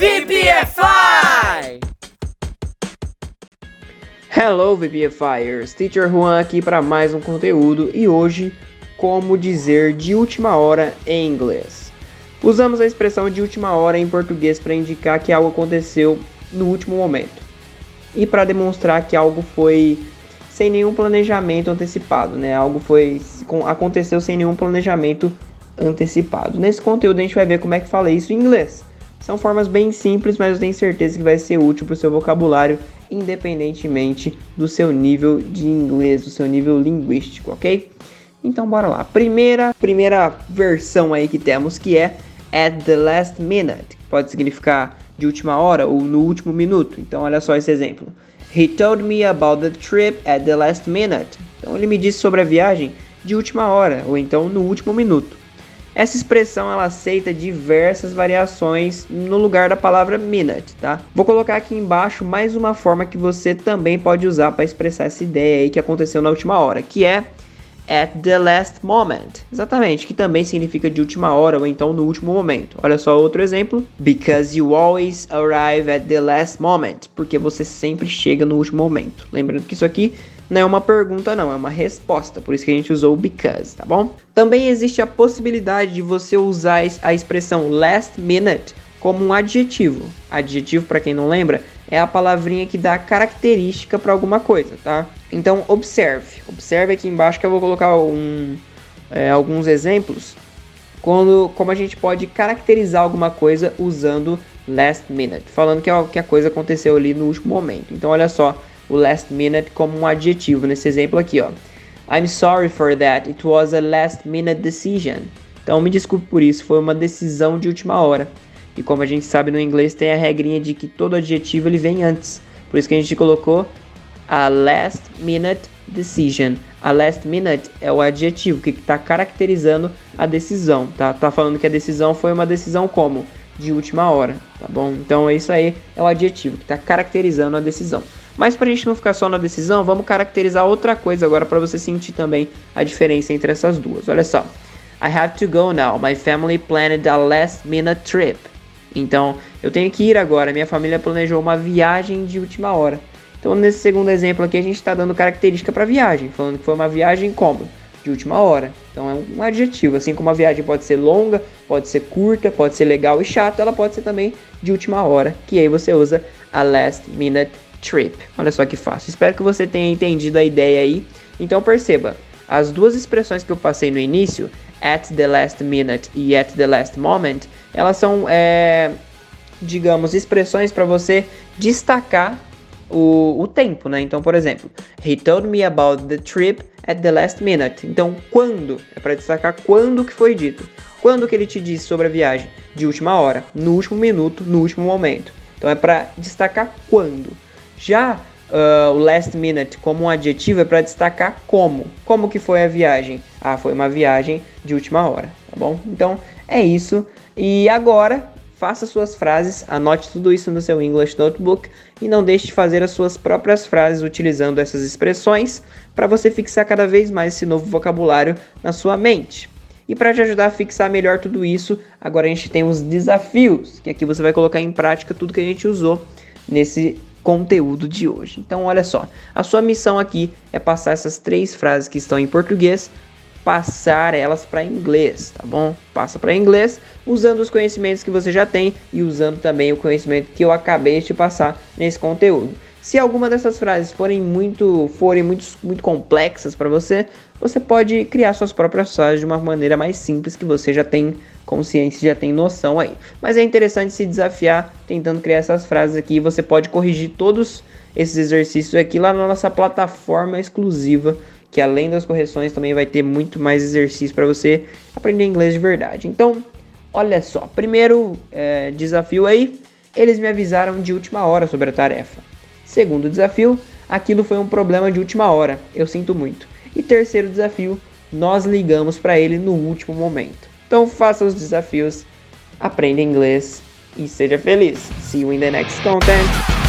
VPFI! Hello VPFires, Teacher Juan aqui para mais um conteúdo e hoje como dizer de última hora em inglês. Usamos a expressão de última hora em português para indicar que algo aconteceu no último momento e para demonstrar que algo foi sem nenhum planejamento antecipado, né? Algo foi aconteceu sem nenhum planejamento antecipado. Nesse conteúdo a gente vai ver como é que fala isso em inglês. São formas bem simples, mas eu tenho certeza que vai ser útil para o seu vocabulário, independentemente do seu nível de inglês, do seu nível linguístico, ok? Então bora lá. Primeira, primeira versão aí que temos que é at the last minute. Pode significar de última hora ou no último minuto. Então olha só esse exemplo. He told me about the trip at the last minute. Então ele me disse sobre a viagem de última hora ou então no último minuto. Essa expressão ela aceita diversas variações no lugar da palavra minute, tá? Vou colocar aqui embaixo mais uma forma que você também pode usar para expressar essa ideia aí que aconteceu na última hora, que é at the last moment. Exatamente, que também significa de última hora ou então no último momento. Olha só outro exemplo. Because you always arrive at the last moment. Porque você sempre chega no último momento. Lembrando que isso aqui não é uma pergunta, não, é uma resposta. Por isso que a gente usou because, tá bom? Também existe a possibilidade de você usar a expressão last minute como um adjetivo. Adjetivo, para quem não lembra, é a palavrinha que dá característica para alguma coisa, tá? Então, observe. Observe aqui embaixo que eu vou colocar um, é, alguns exemplos quando, como a gente pode caracterizar alguma coisa usando last minute, falando que, ó, que a coisa aconteceu ali no último momento. Então, olha só, o last minute como um adjetivo nesse exemplo aqui, ó. I'm sorry for that. It was a last minute decision. Então me desculpe por isso, foi uma decisão de última hora. E como a gente sabe no inglês tem a regrinha de que todo adjetivo ele vem antes. Por isso que a gente colocou a last minute decision. A last minute é o adjetivo que está caracterizando a decisão, tá? Tá falando que a decisão foi uma decisão como de última hora, tá bom? Então é isso aí, é o adjetivo que está caracterizando a decisão. Mas para a gente não ficar só na decisão, vamos caracterizar outra coisa agora para você sentir também a diferença entre essas duas. Olha só. I have to go now. My family planned a last minute trip. Então, eu tenho que ir agora. Minha família planejou uma viagem de última hora. Então, nesse segundo exemplo aqui, a gente está dando característica para viagem, falando que foi uma viagem como? De última hora. Então, é um adjetivo. Assim como a viagem pode ser longa, pode ser curta, pode ser legal e chata, ela pode ser também de última hora, que aí você usa a last minute trip. Olha só que fácil. Espero que você tenha entendido a ideia aí. Então perceba, as duas expressões que eu passei no início, at the last minute e at the last moment, elas são, é, digamos, expressões para você destacar o, o tempo, né? Então, por exemplo, he told me about the trip at the last minute. Então, quando? É para destacar quando que foi dito. Quando que ele te disse sobre a viagem? De última hora, no último minuto, no último momento. Então é para destacar quando. Já uh, o last minute como um adjetivo é para destacar como. Como que foi a viagem? Ah, foi uma viagem de última hora, tá bom? Então é isso. E agora faça suas frases, anote tudo isso no seu English Notebook e não deixe de fazer as suas próprias frases utilizando essas expressões para você fixar cada vez mais esse novo vocabulário na sua mente. E para te ajudar a fixar melhor tudo isso, agora a gente tem os desafios, que aqui você vai colocar em prática tudo que a gente usou nesse conteúdo de hoje. Então, olha só, a sua missão aqui é passar essas três frases que estão em português, passar elas para inglês, tá bom? Passa para inglês usando os conhecimentos que você já tem e usando também o conhecimento que eu acabei de passar nesse conteúdo. Se alguma dessas frases forem muito, forem muito, muito complexas para você, você pode criar suas próprias frases de uma maneira mais simples que você já tem consciência, já tem noção aí. Mas é interessante se desafiar tentando criar essas frases aqui. Você pode corrigir todos esses exercícios aqui lá na nossa plataforma exclusiva, que além das correções também vai ter muito mais exercício para você aprender inglês de verdade. Então, olha só, primeiro é, desafio aí, eles me avisaram de última hora sobre a tarefa. Segundo desafio, aquilo foi um problema de última hora, eu sinto muito. E terceiro desafio, nós ligamos para ele no último momento. Então faça os desafios, aprenda inglês e seja feliz. See you in the next content.